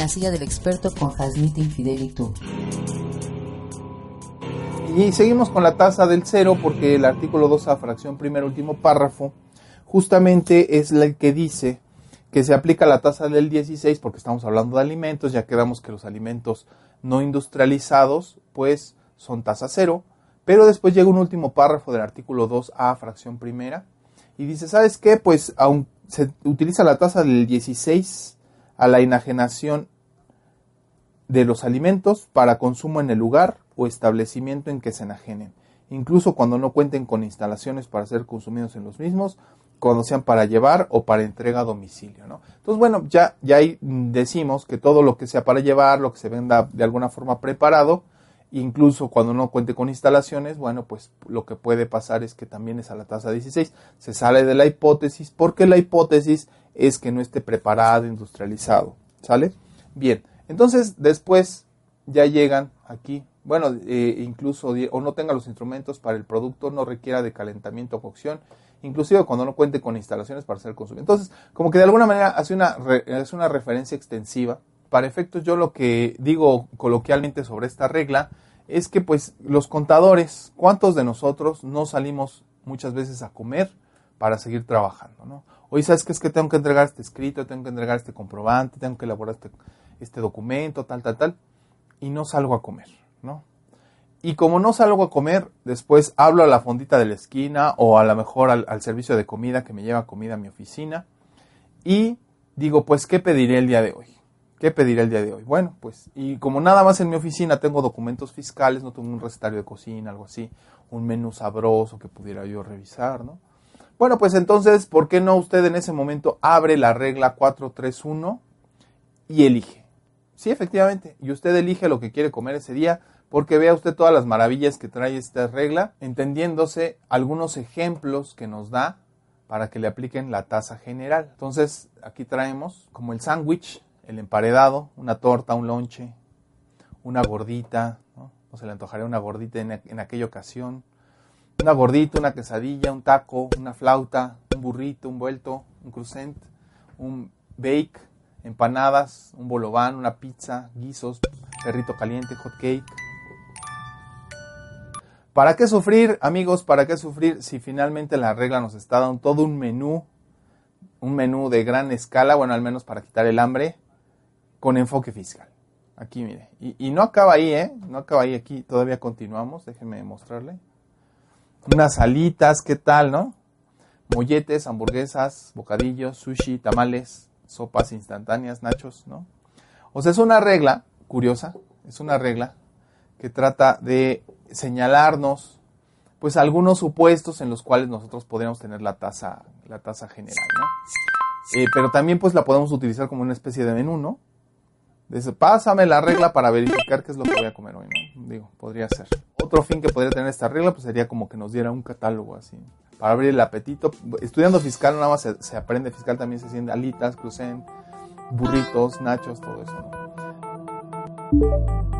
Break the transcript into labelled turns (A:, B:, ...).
A: La silla del experto con Hasmit Infidelitu.
B: Y seguimos con la tasa del cero porque el artículo 2 a fracción primer último párrafo justamente es el que dice que se aplica la tasa del 16 porque estamos hablando de alimentos, ya quedamos que los alimentos no industrializados pues son tasa cero, pero después llega un último párrafo del artículo 2a fracción primera y dice, ¿sabes qué? Pues aún se utiliza la tasa del 16 a la enajenación de los alimentos para consumo en el lugar o establecimiento en que se enajenen, incluso cuando no cuenten con instalaciones para ser consumidos en los mismos, cuando sean para llevar o para entrega a domicilio. ¿no? Entonces, bueno, ya, ya ahí decimos que todo lo que sea para llevar, lo que se venda de alguna forma preparado, incluso cuando no cuente con instalaciones, bueno, pues lo que puede pasar es que también es a la tasa 16. Se sale de la hipótesis porque la hipótesis es que no esté preparado, industrializado. ¿Sale? Bien, entonces después ya llegan aquí, bueno, eh, incluso o no tenga los instrumentos para el producto, no requiera de calentamiento o cocción, inclusive cuando no cuente con instalaciones para ser consumido. Entonces, como que de alguna manera hace una, hace una referencia extensiva. Para efectos, yo lo que digo coloquialmente sobre esta regla es que pues los contadores, ¿cuántos de nosotros no salimos muchas veces a comer para seguir trabajando? ¿no? Hoy sabes que es que tengo que entregar este escrito, tengo que entregar este comprobante, tengo que elaborar este, este documento, tal, tal, tal, y no salgo a comer, ¿no? Y como no salgo a comer, después hablo a la fondita de la esquina o a lo mejor al, al, servicio de comida que me lleva comida a mi oficina y digo, pues, ¿qué pediré el día de hoy? ¿Qué pediré el día de hoy? Bueno, pues, y como nada más en mi oficina tengo documentos fiscales, no tengo un recetario de cocina, algo así, un menú sabroso que pudiera yo revisar, ¿no? Bueno, pues entonces, ¿por qué no usted en ese momento abre la regla 431 y elige? Sí, efectivamente, y usted elige lo que quiere comer ese día, porque vea usted todas las maravillas que trae esta regla, entendiéndose algunos ejemplos que nos da para que le apliquen la tasa general. Entonces, aquí traemos como el sándwich, el emparedado, una torta, un lonche, una gordita, ¿no? Se le antojaría una gordita en, en aquella ocasión, una gordita, una quesadilla, un taco, una flauta, un burrito, un vuelto, un crucent, un bake, empanadas, un bolobán, una pizza, guisos, perrito caliente, hot cake. ¿Para qué sufrir, amigos? ¿Para qué sufrir si finalmente la regla nos está dando todo un menú, un menú de gran escala, bueno, al menos para quitar el hambre, con enfoque fiscal? Aquí, mire. Y, no acaba ahí, ¿eh? No acaba ahí, aquí todavía continuamos, déjenme mostrarle. Unas alitas, ¿qué tal, no? Molletes, hamburguesas, bocadillos, sushi, tamales, sopas instantáneas, nachos, ¿no? O sea, es una regla curiosa, es una regla que trata de señalarnos pues algunos supuestos en los cuales nosotros podríamos tener la tasa la tasa general, ¿no? Eh, pero también pues la podemos utilizar como una especie de menú, ¿no? Dice, pásame la regla para verificar qué es lo que voy a comer hoy, ¿no? Digo, podría ser. Otro fin que podría tener esta regla pues sería como que nos diera un catálogo así, para abrir el apetito. Estudiando fiscal nada más se, aprende fiscal, también se siente alitas, crucen, burritos, nachos, todo eso, ¿no?